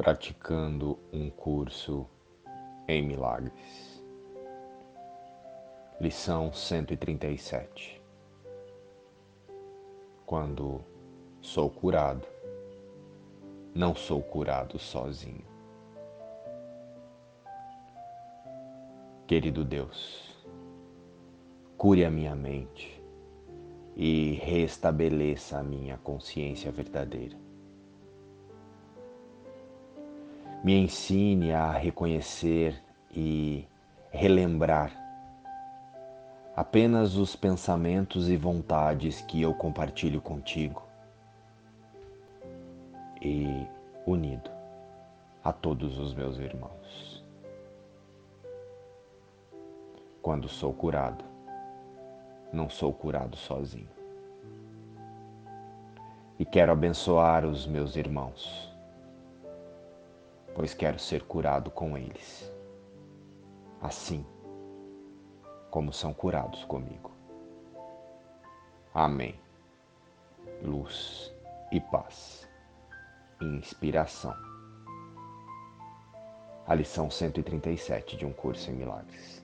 praticando um curso em milagres. Lição 137 Quando sou curado, não sou curado sozinho. Querido Deus, cure a minha mente e restabeleça a minha consciência verdadeira me ensine a reconhecer e relembrar apenas os pensamentos e vontades que eu compartilho contigo e unido a todos os meus irmãos. Quando sou curado, não sou curado sozinho. E quero abençoar os meus irmãos pois quero ser curado com eles, assim como são curados comigo. Amém. Luz e paz. Inspiração. A lição 137 de um curso em milagres.